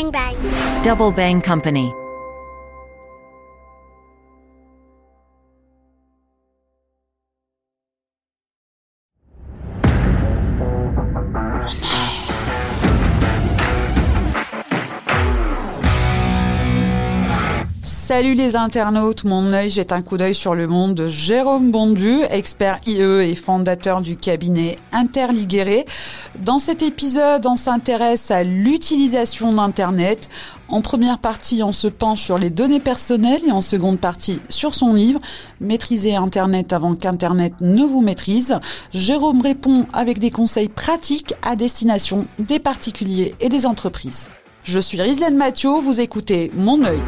Bang Bang. Double Bang Company. Salut les internautes, mon œil jette un coup d'œil sur le monde de Jérôme Bondu, expert IE et fondateur du cabinet Interliguéré. Dans cet épisode, on s'intéresse à l'utilisation d'Internet. En première partie, on se penche sur les données personnelles et en seconde partie sur son livre Maîtriser Internet avant qu'Internet ne vous maîtrise. Jérôme répond avec des conseils pratiques à destination des particuliers et des entreprises. Je suis Rislaine Mathieu, vous écoutez Mon œil.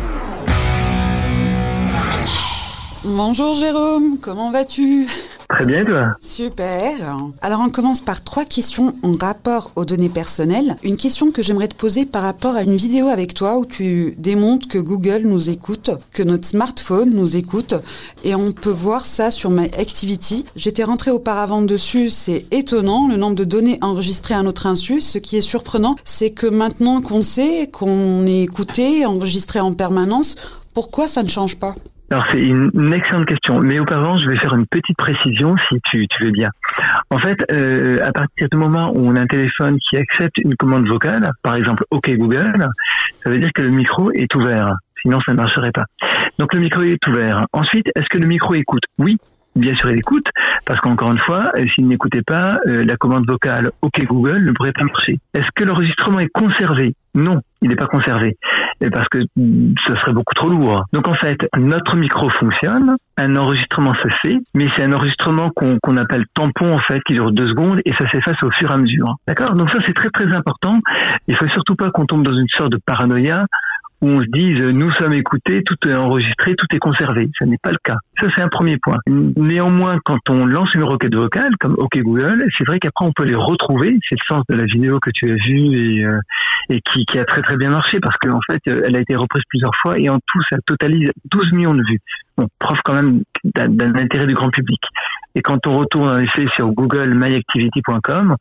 Bonjour Jérôme, comment vas-tu? Très bien, toi? Super. Alors on commence par trois questions en rapport aux données personnelles. Une question que j'aimerais te poser par rapport à une vidéo avec toi où tu démontres que Google nous écoute, que notre smartphone nous écoute et on peut voir ça sur My Activity. J'étais rentré auparavant dessus, c'est étonnant le nombre de données enregistrées à notre insu. Ce qui est surprenant, c'est que maintenant qu'on sait qu'on est écouté, enregistré en permanence, pourquoi ça ne change pas? Alors c'est une, excellente question, mais auparavant je vais faire une petite précision si tu, veux bien. En fait, euh, à partir du moment où on a un téléphone qui accepte une commande vocale, par exemple OK Google, ça veut dire que le micro est ouvert. Sinon ça ne marcherait pas. Donc le micro est ouvert. Ensuite, est-ce que le micro écoute? Oui, bien sûr il écoute, parce qu'encore une fois, euh, s'il n'écoutait pas, euh, la commande vocale OK Google ne pourrait pas marcher. Est-ce que l'enregistrement est conservé? Non, il n'est pas conservé, parce que mm, ce serait beaucoup trop lourd. Donc en fait, notre micro fonctionne, un enregistrement se fait, mais c'est un enregistrement qu'on appelle tampon en fait, qui dure deux secondes, et ça s'efface au fur et à mesure. D'accord? Donc ça c'est très très important. Il faut surtout pas qu'on tombe dans une sorte de paranoïa où on se dise nous sommes écoutés, tout est enregistré, tout est conservé. Ce n'est pas le cas. Ça, c'est un premier point. Néanmoins, quand on lance une requête vocale, comme OK Google, c'est vrai qu'après, on peut les retrouver. C'est le sens de la vidéo que tu as vue et, euh, et qui, qui, a très très bien marché parce qu'en fait, elle a été reprise plusieurs fois et en tout, ça totalise 12 millions de vues. Bon, preuve quand même d'un intérêt du grand public. Et quand on retourne en effet sur Google myactivity.com,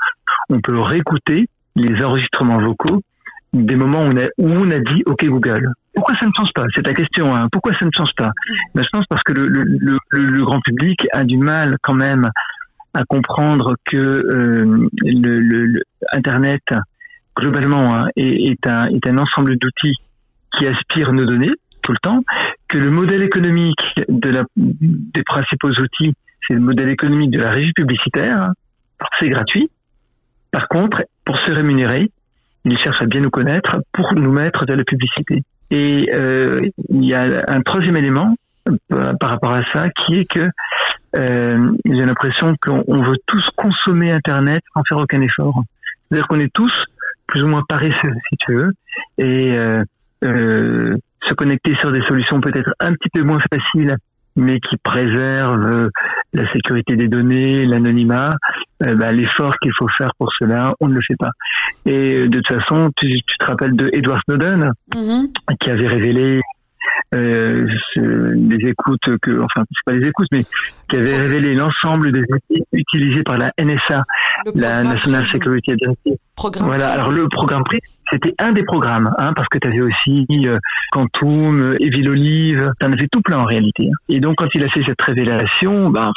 on peut réécouter les enregistrements vocaux des moments où on a, où on a dit OK Google. Pourquoi ça ne change pas? C'est ta question. Hein. Pourquoi ça ne change pas? Ben, Je pense parce que le, le, le, grand public a du mal quand même à comprendre que euh, le, Internet globalement hein, est, est, un, est un ensemble d'outils qui aspirent nos données tout le temps, que le modèle économique de la, des principaux outils, c'est le modèle économique de la régie publicitaire, c'est gratuit. Par contre, pour se rémunérer, ils cherchent à bien nous connaître pour nous mettre de la publicité. Et euh, il y a un troisième élément euh, par rapport à ça, qui est que euh, j'ai l'impression qu'on veut tous consommer Internet sans faire aucun effort. C'est-à-dire qu'on est tous plus ou moins paresseux, si tu veux, et euh, euh, se connecter sur des solutions peut-être un petit peu moins faciles mais qui préserve euh, la sécurité des données, l'anonymat, euh, bah, l'effort qu'il faut faire pour cela, on ne le fait pas. Et euh, de toute façon, tu, te rappelles de Edward Snowden, mm-hmm. qui avait révélé euh, des écoutes que, enfin, c'est pas les écoutes, mais qui avait révélé l'ensemble des outils utilisés par la NSA, la National Security Agency. voilà. Alors le programme PRISM, c'était un des programmes, hein, parce que tu avais aussi euh, Quantum, Evil Olive, tu en avais tout plein en réalité. Hein. Et donc quand il a fait cette révélation, ben,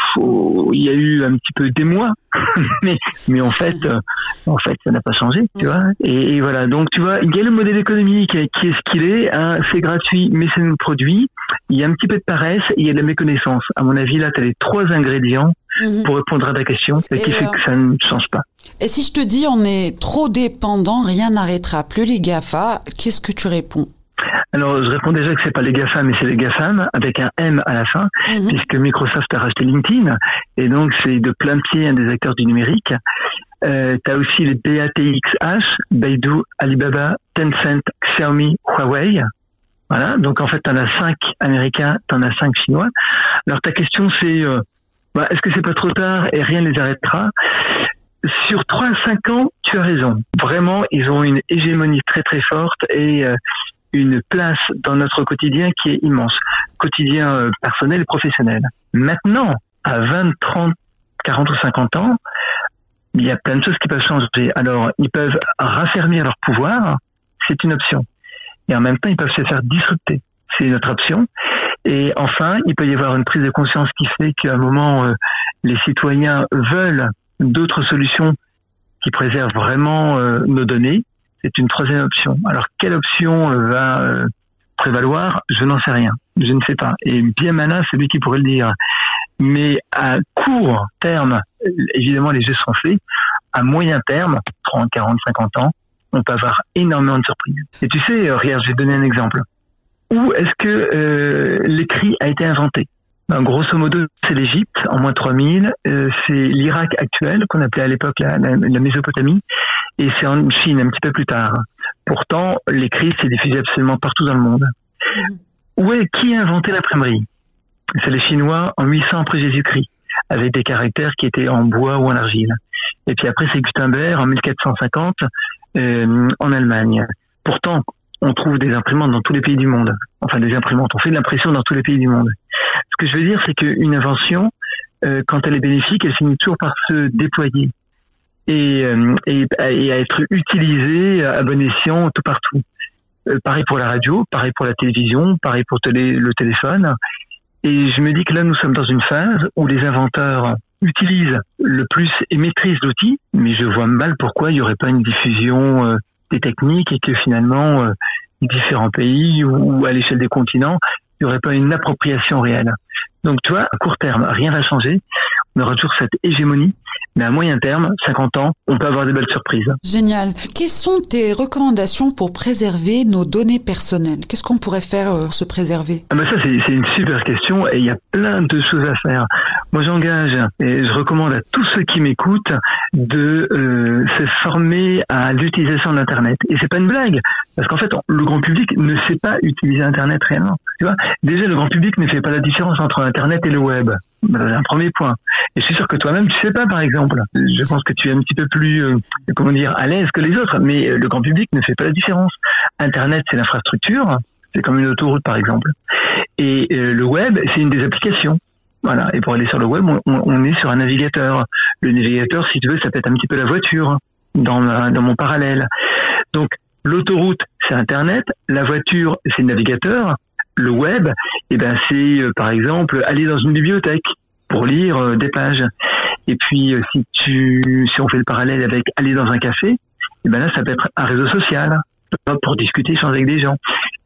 il y a eu un petit peu d'émoi, mais, mais en fait, euh, en fait, ça n'a pas changé, tu vois. Et, voilà, donc tu vois, il y a le modèle économique qui est ce qu'il est, hein, c'est gratuit, mais c'est nous produit. Il y a un petit peu de paresse, et il y a de la méconnaissance. À mon avis, là, tu as les trois ingrédients mhm. pour répondre à ta question et, qui fait que ça ne change pas. Et si je te dis on est trop dépendant, rien n'arrêtera plus les GAFA, qu'est-ce que tu réponds? Alors, je réponds déjà que c'est pas les GAFA, mais c'est les GAFAM, avec un M à la fin, mhm. puisque Microsoft a racheté LinkedIn, et donc c'est de plein pied un des acteurs du numérique. Euh, tu as aussi les BATXH, Baidu, Alibaba, Tencent, Xiaomi, Huawei. Voilà, donc en fait, tu en as cinq américains, tu en as cinq chinois. Alors ta question, c'est euh, bah, est-ce que c'est pas trop tard et rien ne les arrêtera? Sur 3 à 5 ans, tu as raison. Vraiment, ils ont une hégémonie très très forte et euh, une place dans notre quotidien qui est immense, quotidien euh, personnel et professionnel. Maintenant, à 20, 30, 40 ou 50 ans, il y a plein de choses qui peuvent changer. Alors, ils peuvent raffermir leur pouvoir, c'est une option. Et en même temps, ils peuvent se faire disrupter. C'est notre option. Et enfin, il peut y avoir une prise de conscience qui fait qu'à un moment, euh, les citoyens veulent d'autres solutions qui préservent vraiment euh, nos données. C'est une troisième option. Alors, quelle option euh, va prévaloir? Je n'en sais rien. Je ne sais pas. Et bien malin, c'est lui qui pourrait le dire. Mais à court terme, évidemment, les jeux sont faits. À moyen terme, 30, 40, 50 ans, on peut avoir énormément de surprises. Et tu sais, regarde, je vais donner un exemple où est-ce que euh, l'écrit a été inventé? Ben, Grosso modo, c'est l'Égypte en moins 3000, euh, c'est l'Irak actuel qu'on appelait à l'époque la, Mésopotamie, et c'est en Chine un petit peu plus tard. Pourtant, l'écrit s'est diffusé absolument partout dans le monde. Où est, qui a inventé l'imprimerie? C'est les Chinois en 800 après Jésus-Christ, avec des caractères qui étaient en bois ou en argile. Et puis après, c'est Gutenberg en 1450 euh, en Allemagne. Pourtant, on trouve des imprimantes dans tous les pays du monde. Enfin, des imprimantes, on fait de l'impression dans tous les pays du monde. Ce que je veux dire, c'est qu'une invention, euh, quand elle est bénéfique, elle finit toujours par se déployer et, euh, à être utilisée à bon escient tout partout. Pareil pour la radio, pareil pour la télévision, pareil pour le téléphone. Et je me dis que là, nous sommes dans une phase où les inventeurs utilisent le plus et maîtrisent l'outil, mais je vois mal pourquoi il n'y aurait pas une diffusion des techniques et que finalement, euh, différents pays ou, à l'échelle des continents, il n'y aurait pas une appropriation réelle. Donc, tu vois, à court terme, rien va changer. On aura toujours cette hégémonie mais à moyen terme, 50 ans, on peut avoir des belles surprises. Génial. Quelles sont tes recommandations pour préserver nos données personnelles? Qu'est-ce qu'on pourrait faire pour euh, se préserver? Ah ben Ça, c'est une super question et il y a plein de choses à faire. Moi, j'engage et je recommande à tous ceux qui m'écoutent de euh, se former à l'utilisation d'Internet. Et c'est pas une blague, parce qu'en fait, le grand public ne sait pas utiliser Internet réellement. Tu vois? Déjà, le grand public ne fait pas la différence entre Internet et le web. Un premier point. Et je suis sûr que toi-même, tu sais pas, par exemple. Je pense que tu es un petit peu plus, euh, comment dire, à l'aise que les autres, mais euh, le grand public ne fait pas la différence. Internet, c'est l'infrastructure, c'est comme une autoroute, par exemple. Et euh, le web, c'est une des applications. Voilà. Et pour aller sur le web, on, est sur un navigateur. Le navigateur, si tu veux, ça peut être un petit peu la voiture dans, dans mon parallèle. Donc, l'autoroute, c'est Internet. La voiture, c'est le navigateur. Le web, eh ben, c'est, par exemple, aller dans une bibliothèque pour lire euh, des pages. Et puis, euh, si tu, si on fait le parallèle avec aller dans un café, eh ben là, ça peut être un réseau social pour discuter, échanger avec des gens.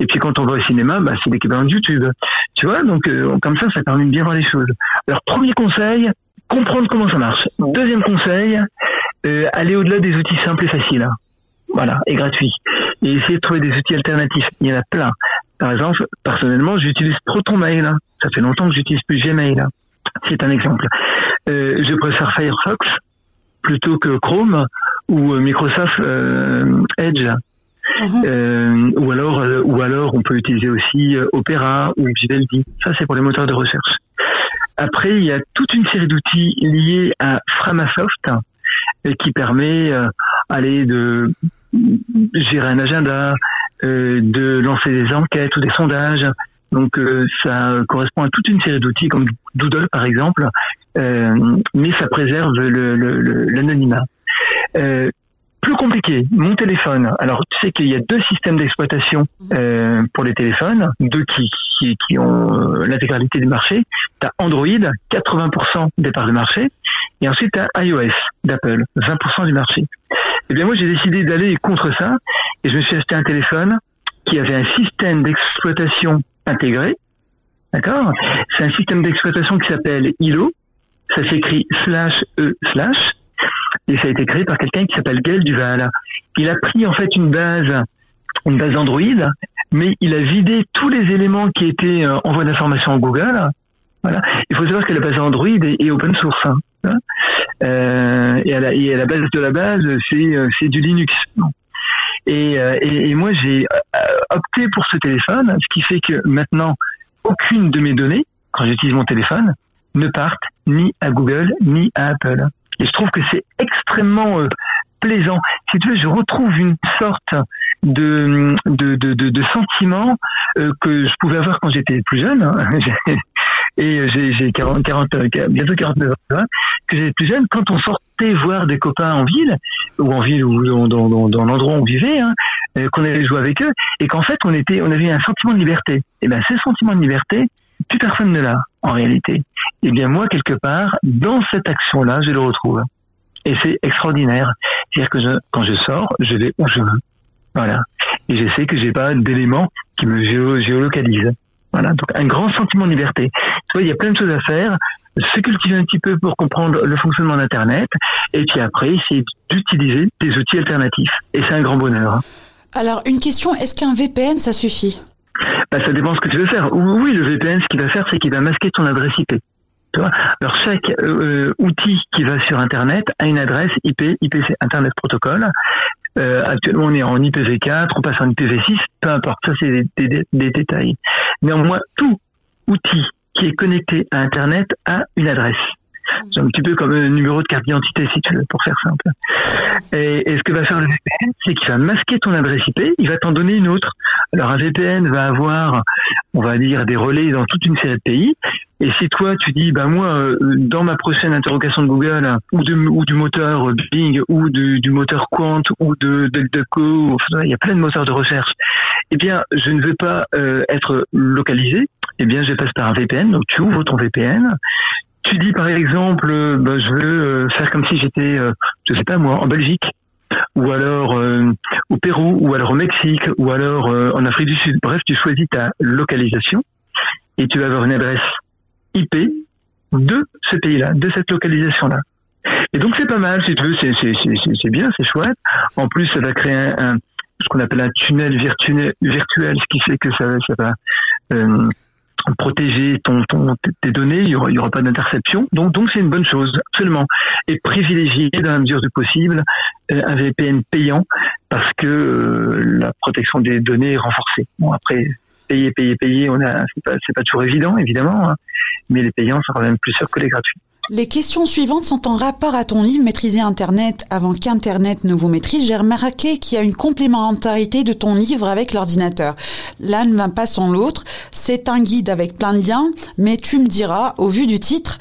Et puis quand on va au cinéma, bah, c'est l'équivalent de YouTube. Tu vois, donc euh, comme ça, ça permet de bien voir les choses. Alors premier conseil, comprendre comment ça marche. Deuxième conseil, aller au-delà des outils simples et faciles. Voilà, et gratuits. Et essayer de trouver des outils alternatifs. Il y en a plein. Par exemple, personnellement, j'utilise ProtonMail. Ça fait longtemps que j'utilise plus Gmail. C'est un exemple. Euh, je préfère Firefox plutôt que Chrome ou euh, Microsoft euh, Edge. Mhm. ou alors, ou alors, on peut utiliser aussi Opera ou Vivaldi. Ça, c'est pour les moteurs de recherche. Après, il y a toute une série d'outils liés à Framasoft qui permet, aller de gérer un agenda, de lancer des enquêtes ou des sondages, donc euh, ça correspond à toute une série d'outils comme Doodle par exemple, euh, mais ça préserve l'anonymat. Le, euh, plus compliqué, mon téléphone. Alors tu sais qu'il y a deux systèmes d'exploitation euh, pour les téléphones, deux qui, qui, qui ont euh, l'intégralité du marché. Tu as Android, 80% des parts du marché, et ensuite tu as iOS d'Apple, 20% du marché. Eh bien moi j'ai décidé d'aller contre ça, et je me suis acheté un téléphone qui avait un système d'exploitation intégré. D'accord? C'est un système d'exploitation qui s'appelle ILO. Ça s'écrit slash E slash. Et ça a été créé par quelqu'un qui s'appelle Gaël Duval. Il a pris en fait une base, une base Android, mais il a vidé tous les éléments qui étaient euh, en voie d'information en Google. Voilà. Il faut savoir que la base Android est, open source. Hein. Euh, et, à la, et, à la, base de la base, c'est euh, du Linux. Euh, et, et, moi, j'ai euh, opté pour ce téléphone, ce qui fait que maintenant, aucune de mes données, quand j'utilise mon téléphone, ne partent ni à Google ni à Apple. Et je trouve que c'est extrêmement euh, plaisant. Si tu veux, je retrouve une sorte de, de, de, de, de sentiment que je pouvais avoir quand j'étais plus jeune. Hein. et j'ai 40, 40, bientôt 49 ans, que j'étais plus jeune, quand on sortait voir des copains en ville, ou en ville, ou dans, dans, dans l'endroit où on vivait, hein, qu'on allait jouer avec eux, et qu'en fait, on était, on avait un sentiment de liberté. Et ben, ce sentiment de liberté, plus personne ne l'a, en réalité. Et bien, moi, quelque part, dans cette action-là, je le retrouve. Et c'est extraordinaire. C'est-à-dire que je, quand je sors, je vais où je veux. Voilà. Et je sais que j'ai pas d'éléments qui me géolocalisent. Voilà. Donc, un grand sentiment de liberté. Tu vois, il y a plein de choses à faire. Se cultiver un petit peu pour comprendre le fonctionnement d'Internet. Et puis après, essayer d'utiliser des outils alternatifs. Et c'est un grand bonheur. Hein. Alors, une question, est-ce qu'un VPN, ça suffit? Bah, Ça dépend ce que tu veux faire. Oui, le VPN, ce qu'il va faire, c'est qu'il va masquer ton adresse IP. Alors, chaque euh, outil qui va sur Internet a une adresse IP, IPC Internet Protocol. Euh, actuellement, on est en IPv4, on passe en IPv6, peu importe, ça c'est des, des, des, détails. Néanmoins, tout outil qui est connecté à Internet a une adresse. C'est un petit peu comme un numéro de carte d'identité, si tu veux, pour faire simple. Et, ce que va faire le VPN, c'est qu'il va masquer ton adresse IP, il va t'en donner une autre. Alors un VPN va avoir, on va dire, des relais dans toute une série de pays. Et si toi tu dis, bah moi, euh, dans ma prochaine interrogation de Google ou, ou du moteur Bing ou du, moteur Quant ou de DuckDuckGo, il y a plein de moteurs de recherche. Eh bien, je ne veux pas euh, être localisé. Eh bien, je passe par un VPN. Donc, tu ouvres ton VPN, tu dis par exemple, euh, bah, je veux euh, faire comme si j'étais, euh, je sais pas moi, en Belgique, ou alors au Pérou, ou alors au Mexique, ou alors en Afrique du Sud. Bref, tu choisis ta localisation et tu vas avoir une adresse IP de ce pays-là, de cette localisation-là. Et donc c'est pas mal, si tu veux, c'est bien, c'est chouette. En plus, ça va créer un, ce qu'on appelle un tunnel virtuel, ce qui fait que ça, va protéger ton, ton, tes données, il y aura, pas d'interception. Donc, donc c'est une bonne chose, absolument. Et privilégier dans la mesure du possible euh, un VPN payant parce que euh, la protection des données est renforcée. Bon, après, payer, payer, payer, on a, c'est pas, c'est pas toujours évident, évidemment, hein, mais les payants sont quand même plus sûrs que les gratuits. Les questions suivantes sont en rapport à ton livre Maîtriser Internet avant qu'Internet ne vous maîtrise. J'ai remarqué qu'il y a une complémentarité de ton livre avec l'ordinateur. L'un ne va pas sans l'autre. C'est un guide avec plein de liens, mais tu me diras, au vu du titre,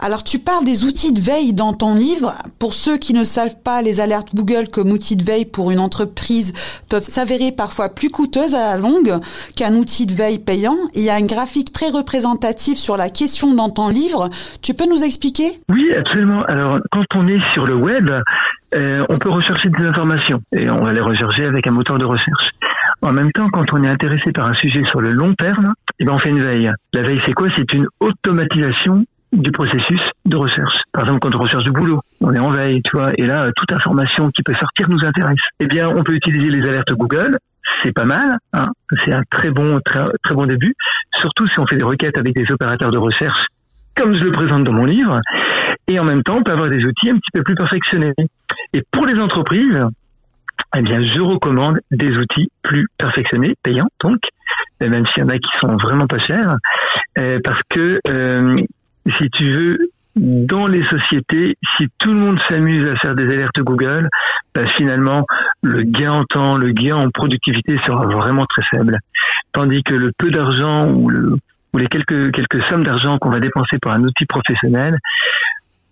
alors tu parles des outils de veille dans ton livre. Pour ceux qui ne savent pas, les alertes Google comme outil de veille pour une entreprise peuvent s'avérer parfois plus coûteuses à la longue qu'un outil de veille payant. Il y a un graphique très représentatif sur la question dans ton livre. Tu peux nous expliquer oui, absolument. Alors, quand on est sur le web, euh, on peut rechercher des informations et on va les rechercher avec un moteur de recherche. En même temps, quand on est intéressé par un sujet sur le long terme, eh ben on fait une veille. La veille, c'est quoi? C'est une automatisation du processus de recherche. Par exemple, quand on recherche du boulot, on est en veille, tu vois, et là, toute information qui peut sortir nous intéresse. Eh bien, on peut utiliser les alertes Google. C'est pas mal, hein c'est un très bon, très, très bon début. Surtout si on fait des requêtes avec des opérateurs de recherche comme je le présente dans mon livre, et en même temps, on peut avoir des outils un petit peu plus perfectionnés. Et pour les entreprises, eh bien, je recommande des outils plus perfectionnés, payants donc, même s'il y en a qui sont vraiment pas chers, euh, parce que euh, si tu veux, dans les sociétés, si tout le monde s'amuse à faire des alertes Google, bah, finalement, le gain en temps, le gain en productivité sera vraiment très faible. Tandis que le peu d'argent ou le, les quelques, quelques sommes d'argent qu'on va dépenser pour un outil professionnel,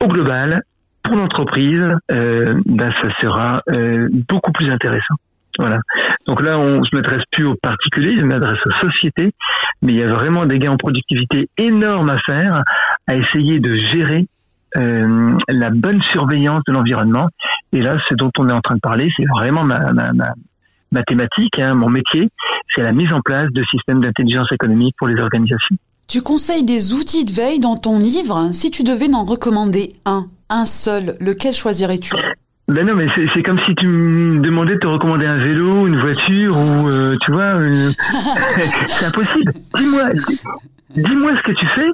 au global, pour l'entreprise, euh, ben, ça sera euh, beaucoup plus intéressant. Voilà. Donc là, on, je m'adresse plus aux particuliers, je m'adresse aux sociétés, mais il y a vraiment des gains en productivité énormes à faire, à essayer de gérer euh, la bonne surveillance de l'environnement. Et là, ce dont on est en train de parler, c'est vraiment ma, ma, mathématiques, hein, mon métier, c'est la mise en place de systèmes d'intelligence économique pour les organisations. Tu conseilles des outils de veille dans ton livre? Si tu devais n'en recommander un, un seul, lequel choisirais-tu? Ben non, mais c'est comme si tu me demandais de te recommander un vélo, une voiture ou euh, tu vois, c'est impossible. Dis-moi, dis-moi ce que tu fais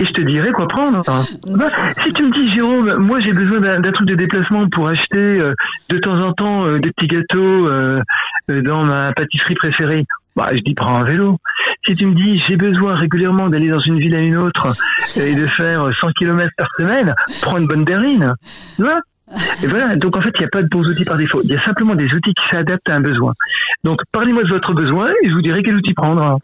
et je te dirai quoi prendre. Bah, si tu me dis Jérôme, moi j'ai besoin d'un truc de déplacement pour acheter euh, de temps en temps euh, des petits gâteaux euh, dans ma pâtisserie préférée, bah, je dis prends un vélo. Si tu me dis j'ai besoin régulièrement d'aller dans une ville à une autre et de faire 100 km par semaine, prends une bonne berline. et voilà, donc en fait, il n'y a pas de bons outils par défaut. Il y a simplement des outils qui s'adaptent à un besoin. Donc, parlez-moi de votre besoin et je vous dirai quel outil prendre.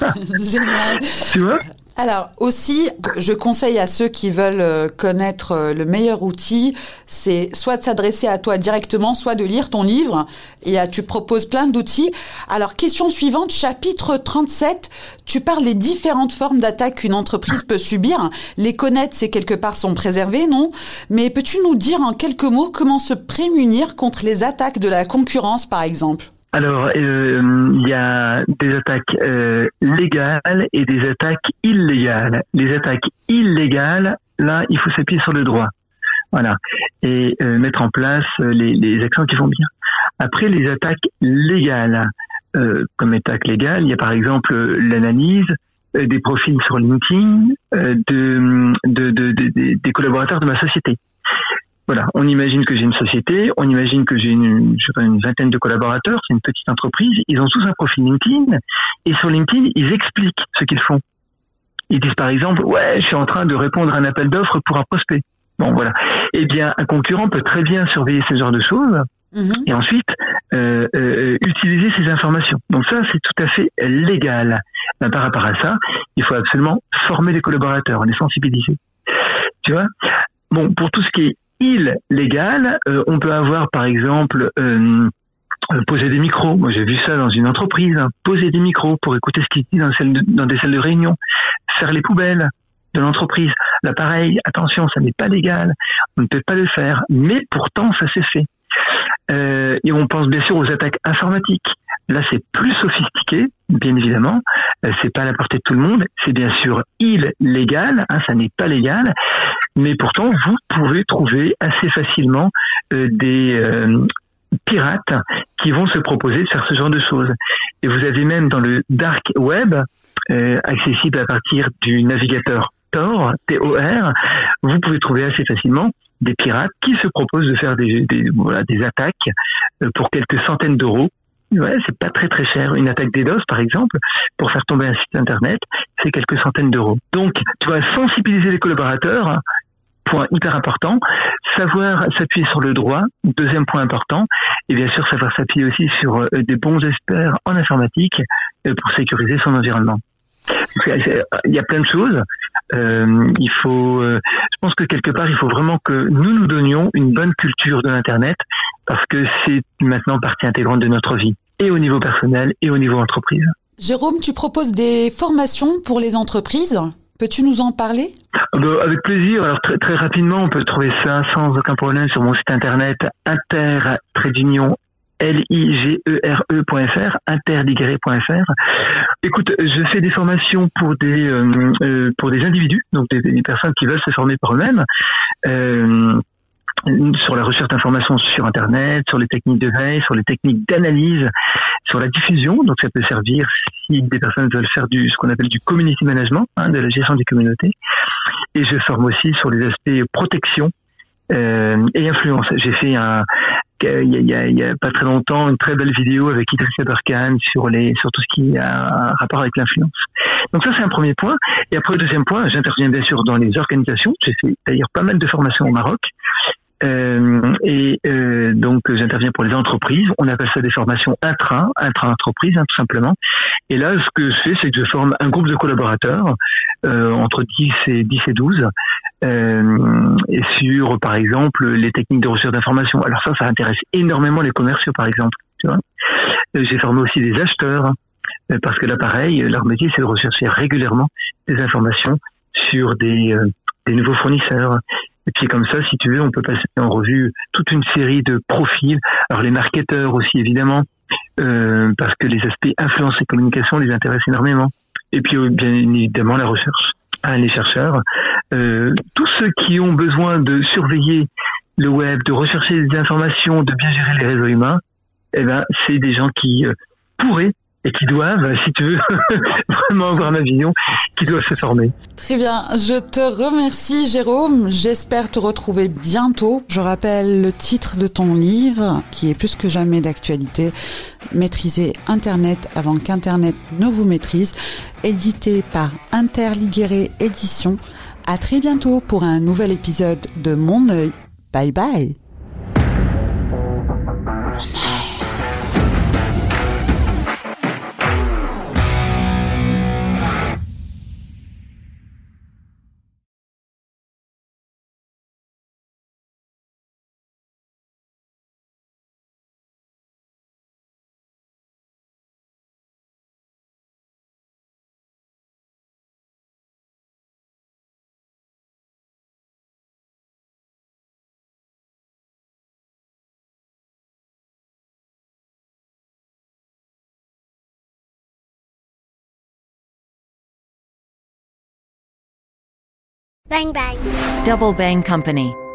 Génial. Tu vois? Alors aussi, je conseille à ceux qui veulent euh, connaître euh, le meilleur outil, c'est soit de s'adresser à toi directement, soit de lire ton livre. Et tu proposes plein d'outils. Alors question suivante, chapitre 37, tu parles des différentes formes d'attaques qu'une entreprise peut subir. Les connaître, c'est quelque part sont préservés, non? Mais peux-tu nous dire en quelques mots comment se prémunir contre les attaques de la concurrence, par exemple? Alors, euh, il y a des attaques euh, légales et des attaques illégales. Les attaques illégales, là, il faut s'appuyer sur le droit. Voilà. Et euh, mettre en place les, les, actions qui vont bien. Après, les attaques légales, comme attaque légale, il y a par exemple l'analyse des profils sur LinkedIn de, de, de, des collaborateurs de ma société. Voilà, on imagine que j'ai une société, on imagine que j'ai une, une vingtaine de collaborateurs, c'est une petite entreprise, ils ont tous un profil LinkedIn, et sur LinkedIn, ils expliquent ce qu'ils font. Ils disent par exemple, ouais, je suis en train de répondre à un appel d'offres pour un prospect. Bon, voilà. Eh bien, un concurrent peut très bien surveiller ce genre de choses mhm. et ensuite euh, euh, utiliser ces informations. Donc ça, c'est tout à fait légal. Ben, par rapport à ça, il faut absolument former les collaborateurs, les sensibiliser. Tu vois? Bon, pour tout ce qui est illégal. Euh, on peut avoir par exemple euh, poser des micros. Moi j'ai vu ça dans une entreprise, hein. poser des micros pour écouter ce qui dit dans, dans des salles de réunion, faire les poubelles de l'entreprise. L'appareil, attention, ça n'est pas légal, on ne peut pas le faire, mais pourtant ça s'est fait. Euh, et on pense bien sûr aux attaques informatiques. Là, c'est plus sophistiqué, bien évidemment. Euh, c'est pas à la portée de tout le monde. C'est bien sûr illégal. Hein, ça n'est pas légal. Mais pourtant, vous pouvez trouver assez facilement euh, des euh, pirates qui vont se proposer de faire ce genre de choses. Et vous avez même dans le dark web, accessible à partir du navigateur Tor, T-O-R, vous pouvez trouver assez facilement des pirates qui se proposent de faire des attaques pour quelques centaines d'euros Ouais, c'est pas très très cher. Une attaque DDoS, par exemple, pour faire tomber un site internet, c'est quelques centaines d'euros. Donc, tu vas sensibiliser les collaborateurs point hyper important. Savoir s'appuyer sur le droit, deuxième point important. Et bien sûr, savoir s'appuyer aussi sur euh, des bons experts en informatique euh, pour sécuriser son environnement. Il y a plein de choses. Euh, il faut, je pense que quelque part, il faut vraiment que nous nous donnions une bonne culture de l'internet parce que c'est maintenant partie intégrante de notre vie, et au niveau personnel et au niveau entreprise. Jérôme, tu proposes des formations pour les entreprises Peux-tu nous en parler? Ah bah, Avec plaisir. Alors très, très rapidement, on peut trouver ça sans aucun problème sur mon site internet inter L-I-G-E-R-E.fr, interligré.fr. Écoute, je fais des formations pour des euh, euh, pour des individus, donc des, des, personnes qui veulent se former par eux-mêmes. Euh, sur la recherche d'informations sur Internet, sur les techniques de veille, sur les techniques d'analyse, sur la diffusion. Donc ça peut servir si des personnes veulent faire du ce qu'on appelle du community management, hein, de la gestion des communautés. Et je forme aussi sur les aspects protection euh, et influence. J'ai fait un, il y, a, il y, a, pas très longtemps une très belle vidéo avec Idriss Aberkan sur les sur tout ce qui a un rapport avec l'influence. Donc ça c'est un premier point. Et après le deuxième point, j'interviens bien sûr dans les organisations. J'ai fait d'ailleurs pas mal de formations au Maroc euh, et euh, donc j'interviens pour les entreprises. On appelle ça des formations intra, intra-entreprise, hein, tout simplement. Et là, ce que je fais, c'est que je forme un groupe de collaborateurs euh, entre 10 et 10 et 12 euh, et sur, par exemple, les techniques de recherche d'information. Alors ça, ça intéresse énormément les commerciaux, par exemple. Euh, J'ai formé aussi des acheteurs parce que là, pareil, leur métier, c'est de rechercher régulièrement des informations sur des, des nouveaux fournisseurs et puis comme ça, si tu veux, on peut passer en revue toute une série de profils. Alors les marketeurs aussi, évidemment, euh, parce que les aspects influence et communication les intéressent énormément. Et puis euh, bien évidemment la recherche, hein, les chercheurs, euh, tous ceux qui ont besoin de surveiller le web, de rechercher des informations, de bien gérer les réseaux humains, eh ben c'est des gens qui euh, pourraient et qui doivent, si tu veux, vraiment avoir ma vision, qui doivent se former. Très bien, je te remercie Jérôme, j'espère te retrouver bientôt. Je rappelle le titre de ton livre, qui est plus que jamais d'actualité, Maîtriser Internet avant qu'Internet ne vous maîtrise, édité par Interliguéré Édition. À très bientôt pour un nouvel épisode de Mon œil. Bye bye. Bang bang. Double Bang Company.